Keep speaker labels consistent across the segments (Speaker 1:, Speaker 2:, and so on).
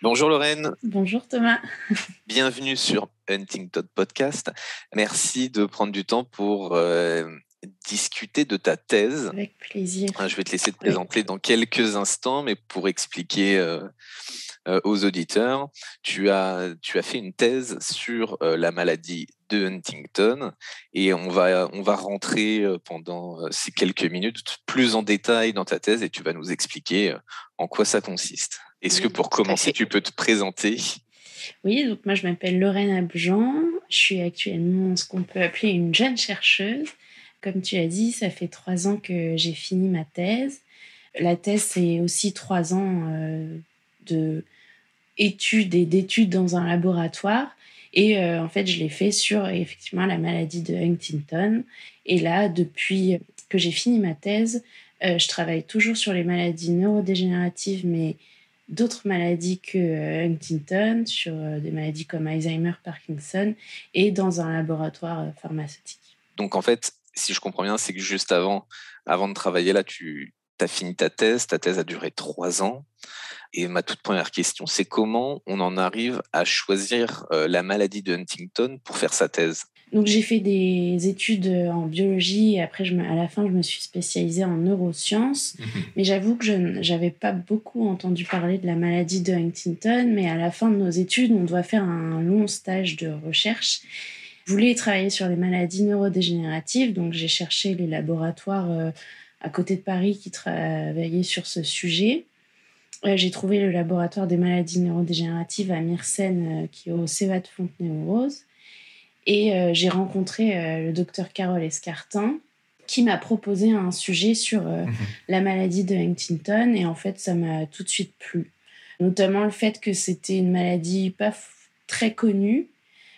Speaker 1: Bonjour Lorraine.
Speaker 2: Bonjour Thomas.
Speaker 1: Bienvenue sur Huntington Podcast. Merci de prendre du temps pour euh, discuter de ta thèse.
Speaker 2: Avec plaisir.
Speaker 1: Je vais te laisser te présenter dans quelques instants, mais pour expliquer euh, euh, aux auditeurs, tu as, tu as fait une thèse sur la maladie de Huntington et on va, on va rentrer pendant ces quelques minutes plus en détail dans ta thèse et tu vas nous expliquer en quoi ça consiste. Est-ce que pour commencer, tu peux te présenter?
Speaker 2: Oui, donc moi je m'appelle Lorraine Abjean, je suis actuellement ce qu'on peut appeler une jeune chercheuse. Comme tu as dit, ça fait trois ans que j'ai fini ma thèse. La thèse, c'est aussi trois ans de études et d'études dans un laboratoire. Et euh, en fait, je l'ai fait sur effectivement la maladie de Huntington. Et là, depuis que j'ai fini ma thèse, euh, je travaille toujours sur les maladies neurodégénératives, mais d'autres maladies que euh, Huntington, sur des maladies comme Alzheimer, Parkinson, et dans un laboratoire pharmaceutique.
Speaker 1: Donc en fait, si je comprends bien, c'est que juste avant, avant de travailler là, tu as fini ta thèse. Ta thèse a duré trois ans. Et ma toute première question, c'est comment on en arrive à choisir euh, la maladie de Huntington pour faire sa thèse?
Speaker 2: Donc j'ai fait des études en biologie et après je à la fin je me suis spécialisée en neurosciences. Mhm. Mais j'avoue que je n'avais pas beaucoup entendu parler de la maladie de Huntington. Mais à la fin de nos études, on doit faire un long stage de recherche. Je voulais travailler sur les maladies neurodégénératives, donc j'ai cherché les laboratoires euh, à côté de Paris qui travaillaient sur ce sujet j'ai trouvé le laboratoire des maladies neurodégénératives à Myrcène, euh, qui est au CEVA de Fontenay-aux-Roses. Et euh, j'ai rencontré euh, le docteur Carole Escartin, qui m'a proposé un sujet sur mhm. la maladie de Huntington. Et en fait, ça m'a tout de suite plu. Notamment le fait que c'était une maladie pas très connue,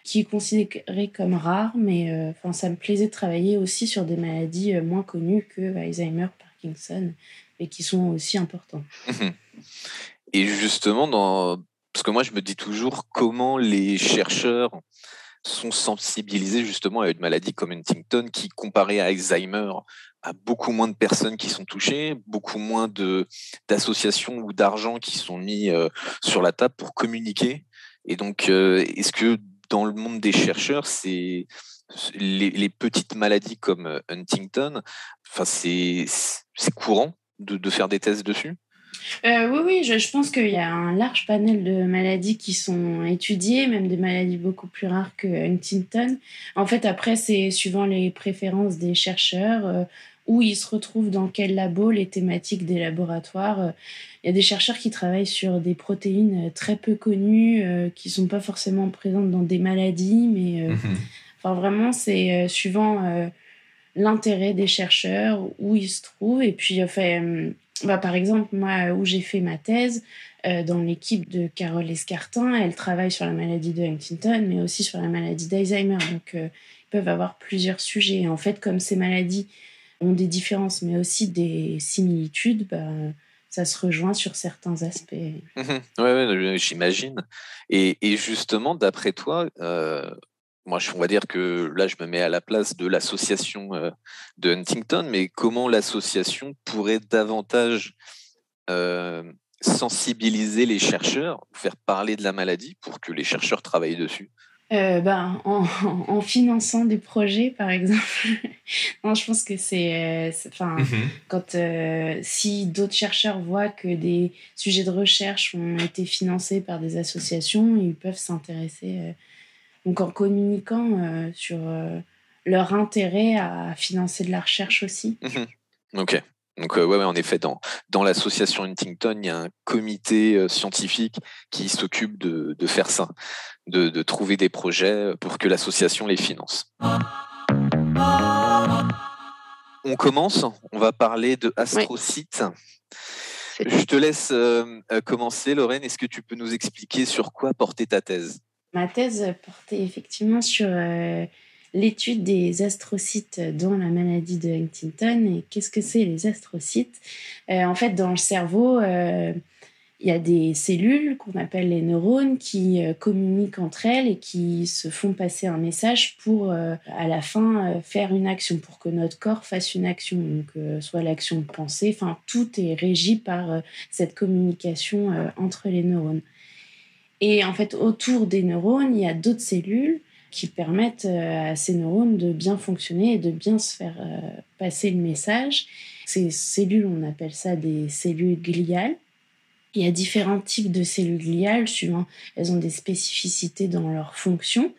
Speaker 2: qui est considérée comme rare, mais enfin, ça me plaisait de travailler aussi sur des maladies moins connues que Alzheimer, Parkinson, et qui sont aussi importantes. Mhm.
Speaker 1: Et justement, dans... parce que moi, je me dis toujours comment les chercheurs sont sensibilisés justement à une maladie comme Huntington qui, comparée à Alzheimer, a beaucoup moins de personnes qui sont touchées, beaucoup moins d'associations ou d'argent qui sont mis euh, sur la table pour communiquer. Et donc, euh, est-ce que dans le monde des chercheurs, c'est les, petites maladies comme euh, Huntington, enfin c'est courant de, de faire des tests dessus?
Speaker 2: Euh, oui, oui, je, pense qu'il y a un large panel de maladies qui sont étudiées, même des maladies beaucoup plus rares que Huntington. En fait, après, c'est suivant les préférences des chercheurs, euh, où ils se retrouvent dans quel labo, les thématiques des laboratoires. Euh, il y a des chercheurs qui travaillent sur des protéines très peu connues, qui ne sont pas forcément présentes dans des maladies, mais mhm. enfin, vraiment, c'est suivant l'intérêt des chercheurs, où ils se trouvent. Et puis, enfin bah, par exemple, moi, où j'ai fait ma thèse, euh, dans l'équipe de Carole Escartin, elle travaille sur la maladie de Huntington, mais aussi sur la maladie d'Alzheimer. Donc, euh, ils peuvent avoir plusieurs sujets. en fait, comme ces maladies ont des différences, mais aussi des similitudes, bah, ça se rejoint sur certains aspects.
Speaker 1: Oui, ouais, j'imagine. Et, et, justement, d'après toi, euh, moi, on va dire que là, je me mets à la place de l'association euh, de Huntington, mais comment l'association pourrait davantage euh, sensibiliser les chercheurs, faire parler de la maladie pour que les chercheurs travaillent dessus?
Speaker 2: Euh, ben, en, finançant des projets, par exemple. non, je pense que c'est, euh, enfin, mhm. quand euh, si d'autres chercheurs voient que des sujets de recherche ont été financés par des associations, ils peuvent s'intéresser. Donc, en communiquant sur leur intérêt à financer de la recherche aussi.
Speaker 1: Mhm. Ok. Donc, ouais, ouais, en effet, dans, dans l'association Huntington, il y a un comité scientifique qui s'occupe de, de, faire ça de, trouver des projets pour que l'association les finance. On commence, on va parler de Astrocyte. Je te laisse euh, euh, commencer, Lorraine. Est-ce que tu peux nous expliquer sur quoi portait ta thèse?
Speaker 2: Ma thèse portait effectivement sur euh, l'étude des astrocytes dans la maladie de Huntington. Et qu'est-ce que c'est les astrocytes? En fait, dans le cerveau, il y a des cellules qu'on appelle les neurones qui euh, communiquent entre elles et qui se font passer un message pour euh, à la fin euh, faire une action, pour que notre corps fasse une action, donc soit l'action de penser, enfin tout est régi par cette communication entre les neurones. Et en fait, autour des neurones, il y a d'autres cellules qui permettent à ces neurones de bien fonctionner et de bien se faire passer le message. Ces cellules, on appelle ça des cellules gliales. Il y a différents types de cellules gliales, suivant, elles ont des spécificités dans leur fonction.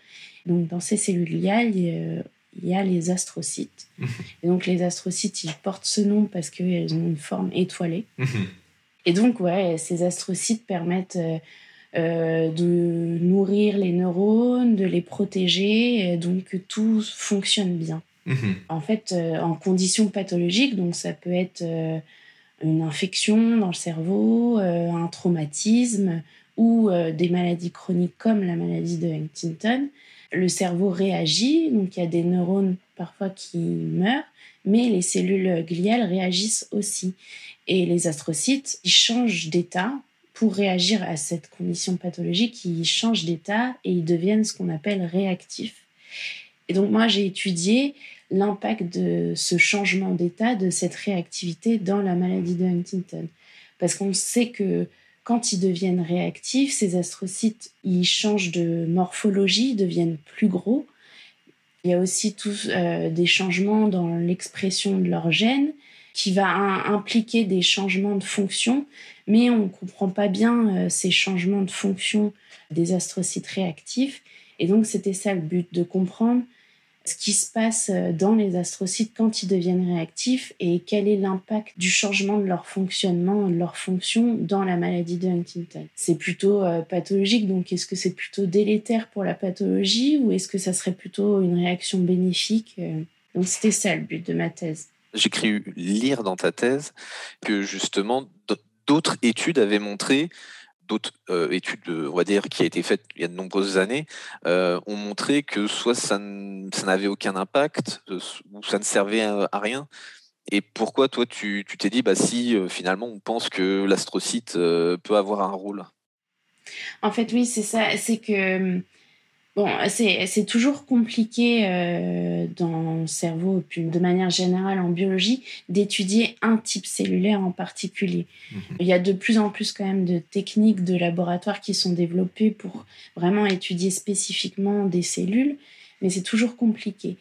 Speaker 2: Donc, dans ces cellules gliales, il y a, les astrocytes. Et donc, les astrocytes, ils portent ce nom parce qu'elles ont une forme étoilée. Et donc, ouais, ces astrocytes permettent euh, euh, de nourrir les neurones, de les protéger, donc que tout fonctionne bien. Mhm. En fait, euh, en conditions pathologiques, donc ça peut être une infection dans le cerveau, euh, un traumatisme ou euh, des maladies chroniques comme la maladie de Huntington, le cerveau réagit, donc il y a des neurones parfois qui meurent, mais les cellules gliales réagissent aussi. Et les astrocytes, ils changent d'état pour réagir à cette condition pathologique, ils changent d'état et ils deviennent ce qu'on appelle réactifs. Et donc moi, j'ai étudié l'impact de ce changement d'état, de cette réactivité dans la maladie de Huntington. Parce qu'on sait que quand ils deviennent réactifs, ces astrocytes, ils changent de morphologie, deviennent plus gros. Il y a aussi tous euh, des changements dans l'expression de leurs gènes qui va impliquer des changements de fonction, mais on ne comprend pas bien euh, ces changements de fonction des astrocytes réactifs. Et donc, c'était ça le but, de comprendre ce qui se passe euh, dans les astrocytes quand ils deviennent réactifs et quel est l'impact du changement de leur fonctionnement, de leur fonction dans la maladie de Huntington. C'est plutôt euh, pathologique, donc est-ce que c'est plutôt délétère pour la pathologie ou est-ce que ça serait plutôt une réaction bénéfique? Donc c'était ça le but de ma thèse.
Speaker 1: J'ai cru lire dans ta thèse que justement d'autres études avaient montré d'autres euh, études, on va dire, qui a été faites il y a de nombreuses années, euh, ont montré que soit ça n'avait aucun impact, euh, ou ça ne servait à, rien. Et pourquoi toi, tu t'es dit, bah, si finalement on pense que l'astrocyte peut avoir un rôle?
Speaker 2: En fait, oui, c'est ça. C'est que Bon, c'est toujours compliqué euh, dans le cerveau, puis de manière générale en biologie, d'étudier un type cellulaire en particulier. Mhm. Il y a de plus en plus quand même de techniques de laboratoire qui sont développées pour vraiment étudier spécifiquement des cellules, mais c'est toujours compliqué.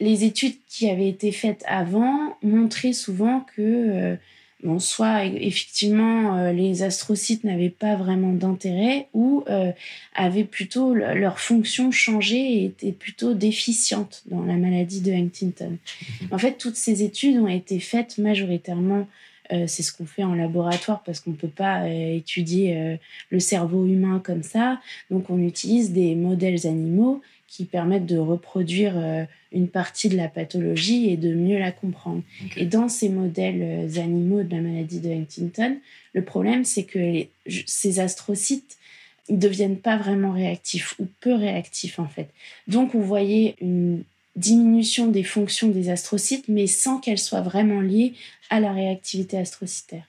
Speaker 2: Les études qui avaient été faites avant montraient souvent que euh, bon, soit effectivement euh, les astrocytes n'avaient pas vraiment d'intérêt ou euh, avaient plutôt leur fonction changé et étaient plutôt déficientes dans la maladie de Huntington. En fait, toutes ces études ont été faites majoritairement euh, c'est ce qu'on fait en laboratoire parce qu'on ne peut pas étudier le cerveau humain comme ça. Donc on utilise des modèles animaux qui permettent de reproduire euh, une partie de la pathologie et de mieux la comprendre. Et dans ces modèles euh, animaux de la maladie de Huntington, le problème, c'est que ces astrocytes ne deviennent pas vraiment réactifs ou peu réactifs en fait. Donc on voyait une diminution des fonctions des astrocytes, mais sans qu'elles soient vraiment liées à la réactivité astrocytaire.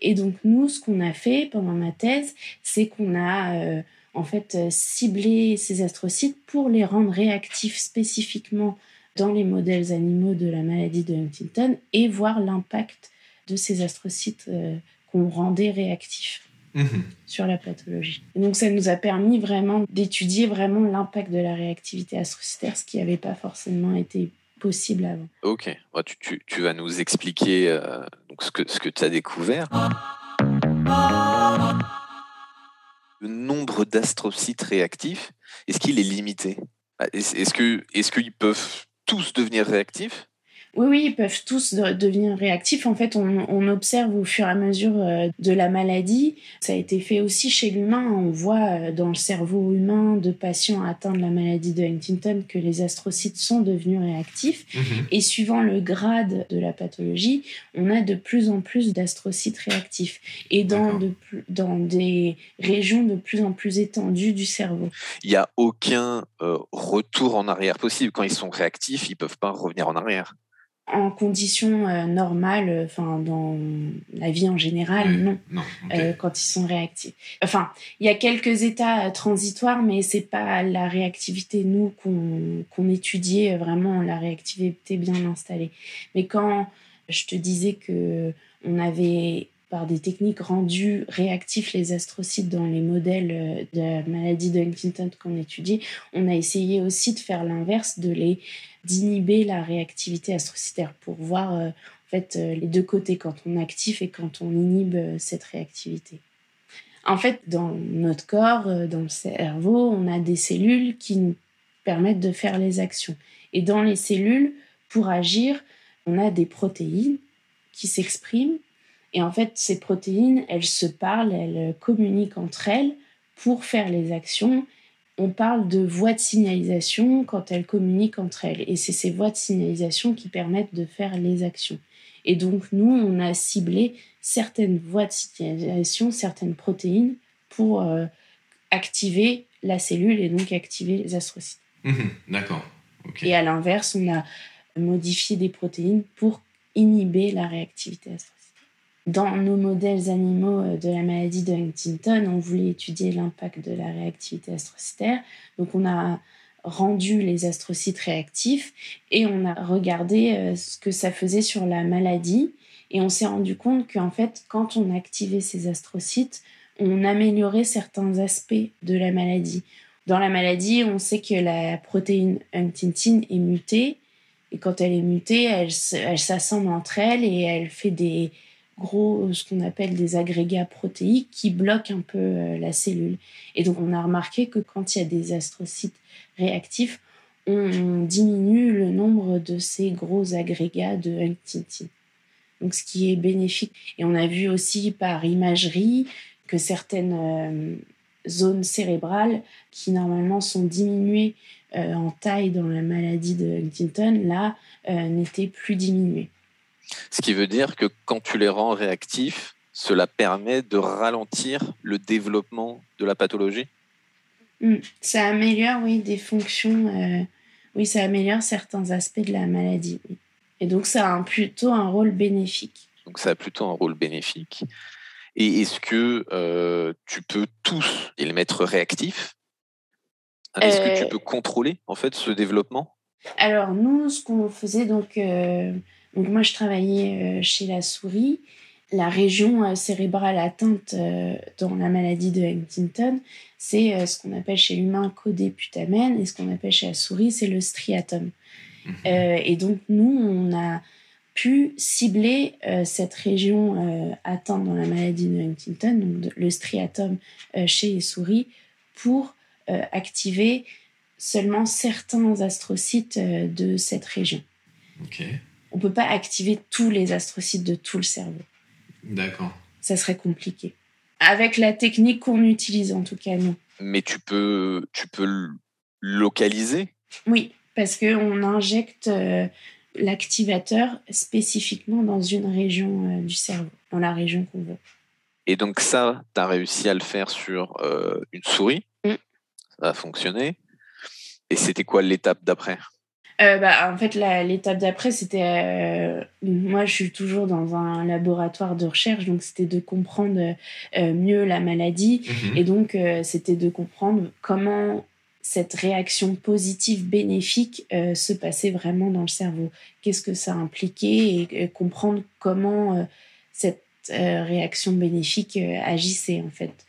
Speaker 2: Et donc nous, ce qu'on a fait pendant ma thèse, c'est qu'on a euh, en fait euh, cibler ces astrocytes pour les rendre réactifs spécifiquement dans les modèles animaux de la maladie de Huntington et voir l'impact de ces astrocytes euh, qu'on rendait réactifs. mhm. sur la pathologie. donc ça nous a permis vraiment d'étudier vraiment l'impact de la réactivité astrocytaire, ce qui n'avait pas forcément été possible avant.
Speaker 1: Ok, tu, tu, vas nous expliquer euh, donc ce que, ce que tu as découvert. Le nombre d'astrocytes réactifs, est-ce qu'il est limité? Est-ce qu'ils peuvent tous devenir réactifs?
Speaker 2: Oui, oui, ils peuvent tous devenir réactifs. En fait, on, observe au fur et à mesure euh, de la maladie. Ça a été fait aussi chez l'humain. On voit euh, dans le cerveau humain de patients atteints de la maladie de Huntington que les astrocytes sont devenus réactifs. Mhm. Et suivant le grade de la pathologie, on a de plus en plus d'astrocytes réactifs. Et dans, de, dans des régions de plus en plus étendues du cerveau.
Speaker 1: Il n'y a aucun euh, retour en arrière possible. Quand ils sont réactifs, ils ne peuvent pas revenir en arrière
Speaker 2: en conditions euh, normales, enfin dans la vie en général, non, euh, quand ils sont réactifs. Enfin, il y a quelques états euh, transitoires, mais c'est pas la réactivité nous qu'on étudiait vraiment la réactivité bien installée. Mais quand je te disais que on avait par des techniques rendues réactifs les astrocytes dans les modèles de la maladie de Huntington qu'on étudie, on a essayé aussi de faire l'inverse, de d'inhiber la réactivité astrocytaire pour voir euh, en fait euh, les deux côtés quand on active et quand on inhibe euh, cette réactivité. En fait, dans notre corps, dans le cerveau, on a des cellules qui nous permettent de faire les actions. Et dans les cellules, pour agir, on a des protéines qui s'expriment. Et en fait, ces protéines, elles se parlent, elles communiquent entre elles pour faire les actions on parle de voies de signalisation quand elles communiquent entre elles. Et c'est ces voies de signalisation qui permettent de faire les actions. Et donc, nous, on a ciblé certaines voies de signalisation, certaines protéines pour euh, activer la cellule et donc activer les astrocytes.
Speaker 3: Mhm, d'accord.
Speaker 2: Et à l'inverse, on a modifié des protéines pour inhiber la réactivité astrocytaire. Dans nos modèles animaux euh, de la maladie de Huntington, on voulait étudier l'impact de la réactivité astrocytaire. Donc on a rendu les astrocytes réactifs et on a regardé euh, ce que ça faisait sur la maladie. Et on s'est rendu compte qu'en fait, quand on activait ces astrocytes, on améliorait certains aspects de la maladie. Dans la maladie, on sait que la protéine Huntington est mutée. Et quand elle est mutée, elle, elle s'assemble entre elles et elle fait des, gros, ce qu'on appelle des agrégats protéiques qui bloquent un peu euh, la cellule. Et donc, on a remarqué que quand il y a des astrocytes réactifs, on diminue le nombre de ces gros agrégats de Huntington. Donc, ce qui est bénéfique. Et on a vu aussi par imagerie que certaines euh, zones cérébrales qui normalement sont diminuées euh, en taille dans la maladie de Huntington, là, n'étaient plus diminuées.
Speaker 1: Ce qui veut dire que quand tu les rends réactifs, cela permet de ralentir le développement de la pathologie?
Speaker 2: Hmm. Ça améliore, oui, des fonctions. Euh, oui, ça améliore certains aspects de la maladie. Et donc, ça a plutôt un rôle bénéfique.
Speaker 1: Donc, ça a plutôt un rôle bénéfique. Et est-ce que euh, tu peux tous les mettre réactifs Est-ce que tu euh, peux contrôler en fait ce développement?
Speaker 2: Alors nous, ce qu'on faisait donc donc moi, je travaillais euh, chez la souris. La région euh, cérébrale atteinte euh, dans la maladie de Huntington, c'est ce qu'on appelle chez l'humain codéputamène et ce qu'on appelle chez la souris, c'est le striatum. Mhm. et donc nous, on a pu cibler cette région atteinte dans la maladie de Huntington, donc le striatum chez les souris, pour activer seulement certains astrocytes de cette région.
Speaker 3: Ok
Speaker 2: on peut pas activer tous les astrocytes de tout le cerveau.
Speaker 3: D'accord.
Speaker 2: Ça serait compliqué. Avec la technique qu'on utilise, en tout cas, non.
Speaker 1: Mais tu peux, tu peux localiser?
Speaker 2: Oui, parce qu'on injecte euh, l'activateur spécifiquement dans une région euh, du cerveau, dans la région qu'on veut.
Speaker 1: Et donc ça, tu as réussi à le faire sur euh, une souris? Mm. Ça a fonctionné. Et c'était quoi l'étape d'après?
Speaker 2: Euh, bah, en fait, l'étape d'après, c'était. Euh, moi, je suis toujours dans un laboratoire de recherche, donc c'était de comprendre euh, mieux la maladie. Mhm. Et donc, c'était de comprendre comment cette réaction positive bénéfique se passait vraiment dans le cerveau. Qu'est-ce que ça impliquait et, comprendre comment cette cette réaction bénéfique agissait en fait.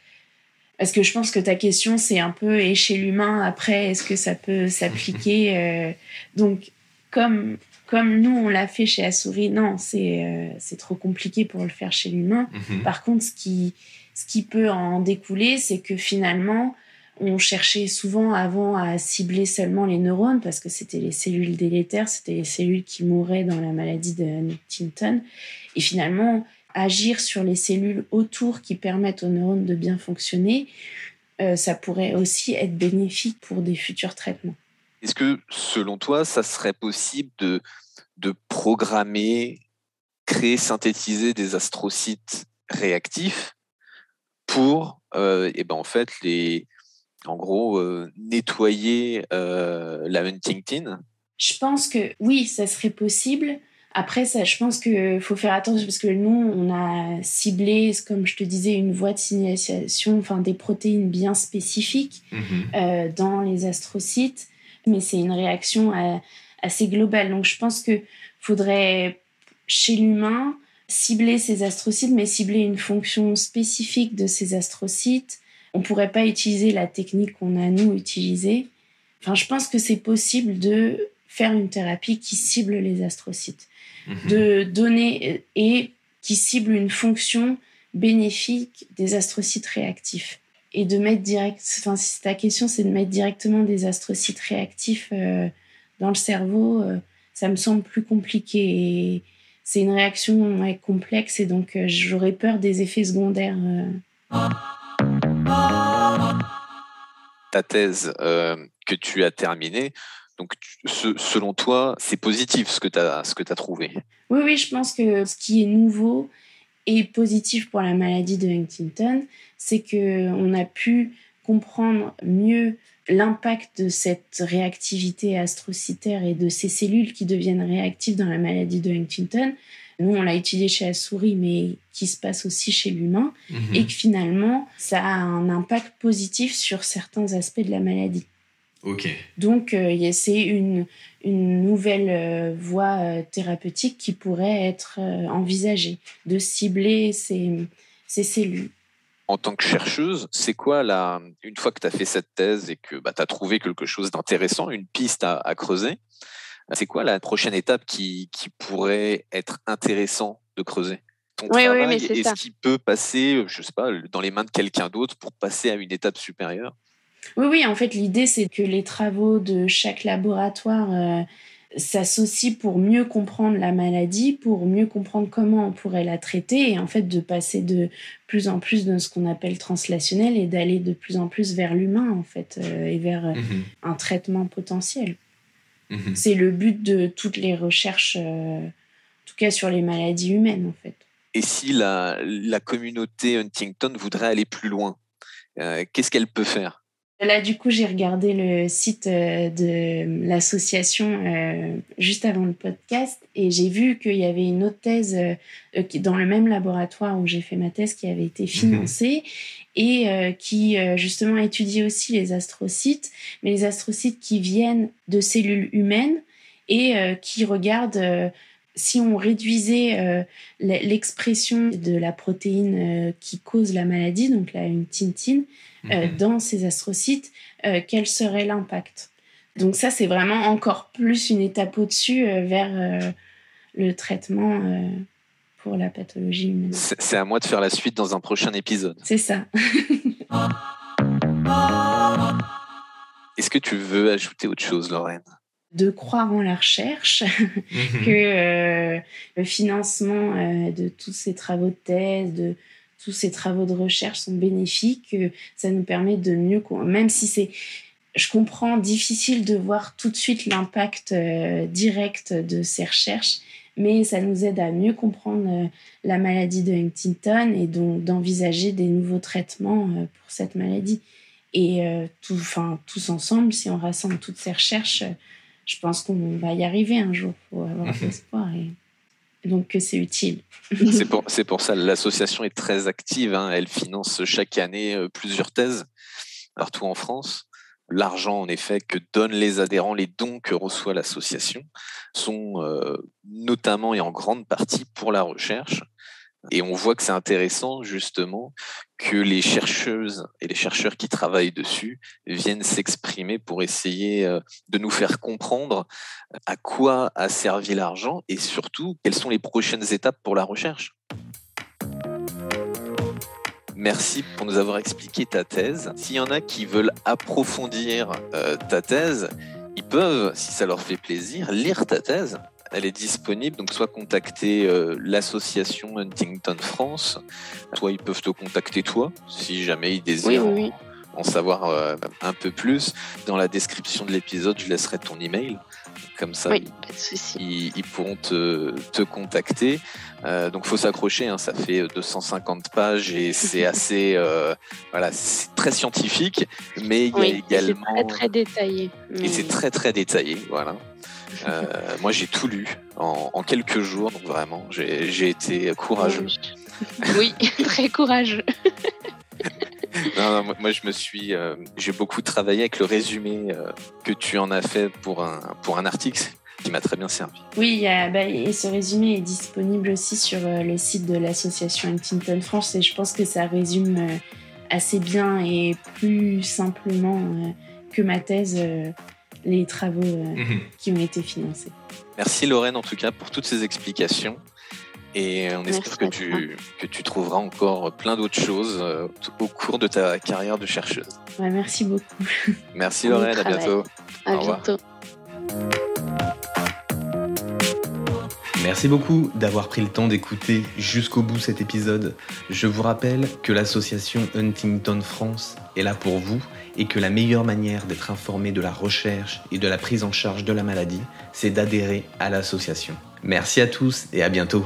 Speaker 2: Parce que je pense que ta question, c'est un peu, et chez l'humain, après, est-ce que ça peut s'appliquer Donc, comme comme nous, on l'a fait chez Assouri, non, c'est euh, c'est trop compliqué pour le faire chez l'humain.
Speaker 3: Mhm.
Speaker 2: Par contre, ce qui, ce qui peut en découler, c'est que finalement, on cherchait souvent avant à cibler seulement les neurones parce que c'était les cellules délétères, c'était les cellules qui mouraient dans la maladie de Huntington. Et finalement, agir sur les cellules autour qui permettent aux neurones de bien fonctionner, euh, ça pourrait aussi être bénéfique pour des futurs traitements.
Speaker 1: Est-ce que, selon toi, ça serait possible de, de programmer, créer, synthétiser des astrocytes réactifs pour, euh, et ben en fait, les, en gros, euh, nettoyer la Huntington?
Speaker 2: Je pense que oui, ça serait possible. Après, ça, je pense qu'il faut faire attention parce que nous, on a ciblé, comme je te disais, une voie de signalisation, enfin des protéines bien spécifiques
Speaker 3: Mhm.
Speaker 2: dans les astrocytes mais c'est une réaction euh, assez globale. Donc je pense que faudrait chez l'humain cibler ces astrocytes, mais cibler une fonction spécifique de ces astrocytes. On pourrait pas utiliser la technique qu'on a nous utilisée. Enfin, je pense que c'est possible de faire une thérapie qui cible les astrocytes,
Speaker 3: Mhm.
Speaker 2: de donner et qui cible une fonction bénéfique des astrocytes réactifs et de mettre direct, enfin si ta question c'est de mettre directement des astrocytes réactifs euh, dans le cerveau, euh, ça me semble plus compliqué et c'est une réaction ouais, complexe et donc euh, j'aurais peur des effets secondaires.
Speaker 1: Ta thèse que tu as terminée, donc tu- ce- selon toi, c'est positif ce que tu as, trouvé?
Speaker 2: Oui, oui, je pense que ce qui est nouveau et positif pour la maladie de Huntington, c'est que on a pu comprendre mieux l'impact de cette réactivité astrocytaire et de ces cellules qui deviennent réactives dans la maladie de Huntington. Nous, on l'a étudié chez la souris, mais qui se passe aussi chez l'humain,
Speaker 3: Mhm.
Speaker 2: et que finalement, ça a un impact positif sur certains aspects de la maladie.
Speaker 3: Ok.
Speaker 2: Donc, euh, c'est une, une nouvelle euh, voie euh, thérapeutique qui pourrait être euh, envisagée, de cibler ces, ces cellules.
Speaker 1: En tant que chercheuse, c'est quoi la, une fois que tu as fait cette thèse et que bah, tu as trouvé quelque chose d'intéressant, une piste à, à creuser, c'est quoi la prochaine étape qui, qui pourrait être intéressant de creuser Ton
Speaker 4: Oui, oui,
Speaker 1: travail,
Speaker 4: mais c'est
Speaker 1: est-ce
Speaker 4: ça.
Speaker 1: qu'il peut passer, je sais pas, dans les mains de quelqu'un d'autre pour passer à une étape supérieure?
Speaker 2: Oui, oui, en fait, l'idée, c'est que les travaux de chaque laboratoire euh, s'associent pour mieux comprendre la maladie, pour mieux comprendre comment on pourrait la traiter, et en fait, de passer de plus en plus de ce qu'on appelle translationnel et d'aller de plus en plus vers l'humain, en fait, euh, et vers euh,
Speaker 3: Mhm.
Speaker 2: un traitement potentiel.
Speaker 3: Mhm.
Speaker 2: C'est le but de toutes les recherches, en tout cas sur les maladies humaines, en fait.
Speaker 1: Et si la, la communauté Huntington voudrait aller plus loin, qu'est-ce qu'elle peut faire?
Speaker 2: Là, du coup, j'ai regardé le site euh, de l'association euh, juste avant le podcast et j'ai vu qu'il y avait une autre thèse euh, dans le même laboratoire où j'ai fait ma thèse qui avait été financée et qui justement étudie aussi les astrocytes, mais les astrocytes qui viennent de cellules humaines et qui regardent si on réduisait euh, l'expression de la protéine euh, qui cause la maladie, donc la huntingtin, euh,
Speaker 3: Mhm.
Speaker 2: dans ces astrocytes, quel serait l'impact? Donc ça, c'est vraiment encore plus une étape au-dessus vers le traitement pour la pathologie humaine.
Speaker 1: C'est à moi de faire la suite dans un prochain épisode.
Speaker 2: C'est ça.
Speaker 1: Est-ce que tu veux ajouter autre chose, Lorraine?
Speaker 2: De croire en la recherche,
Speaker 3: Mhm.
Speaker 2: que euh, le financement euh, de tous ces travaux de thèse, de tous ces travaux de recherche sont bénéfiques, que ça nous permet de mieux, même si c'est, je comprends, difficile de voir tout de suite l'impact euh, direct de ces recherches, mais ça nous aide à mieux comprendre la maladie de Huntington et donc d'envisager des nouveaux traitements pour cette maladie. Et tout, enfin, tous ensemble, si on rassemble toutes ces recherches, je pense qu'on va y arriver un jour. Il faut avoir de l'espoir. Et... donc que c'est utile.
Speaker 1: C'est pour, pour ça l'association est très active. hein. Elle finance chaque année euh, plusieurs thèses partout en France. L'argent, en effet, que donnent les adhérents, les dons que reçoit l'association, sont euh, notamment et en grande partie pour la recherche. Et on voit que c'est intéressant justement que les chercheuses et les chercheurs qui travaillent dessus viennent s'exprimer pour essayer euh, de nous faire comprendre à quoi a servi l'argent et surtout quelles sont les prochaines étapes pour la recherche. Merci pour nous avoir expliqué ta thèse. S'il y en a qui veulent approfondir euh, ta thèse, ils peuvent, si ça leur fait plaisir, lire ta thèse elle est disponible, donc soit contacter euh, l'association Huntington France, soit ils peuvent te contacter toi, si jamais ils désirent En, savoir euh, un peu plus. Dans la description de l'épisode, je laisserai ton email. Comme ça, ils, pourront te, te contacter. Euh, donc, faut s'accrocher. Hein, ça fait 250 pages et c'est assez, euh, voilà, c'est très scientifique, mais il y a également.
Speaker 2: C'est très, très détaillé.
Speaker 1: Et c'est très très détaillé, voilà. Euh, moi, j'ai tout lu en, quelques jours, donc vraiment, j'ai été courageux.
Speaker 2: Oui, très courageux.
Speaker 1: non, moi, je me suis, euh, j'ai beaucoup travaillé avec le résumé euh, que tu en as fait pour un pour un article qui m'a très bien servi.
Speaker 2: Oui, bah, et ce résumé est disponible aussi sur le site de l'association Huntington France et je pense que ça résume assez bien et plus simplement que ma thèse les travaux euh, mhm. qui ont été financés.
Speaker 1: Merci Lorraine en tout cas pour toutes ces explications. Et on espère que tu, que tu trouveras encore plein d'autres choses euh, au cours de ta carrière de chercheuse.
Speaker 2: merci beaucoup.
Speaker 1: Merci Lorraine, à bientôt.
Speaker 2: À bientôt.
Speaker 3: Merci beaucoup d'avoir pris le temps d'écouter jusqu'au bout cet épisode. Je vous rappelle que l'association Huntington France est là pour vous et que la meilleure manière d'être informé de la recherche et de la prise en charge de la maladie, c'est d'adhérer à l'association. Merci à tous et à bientôt.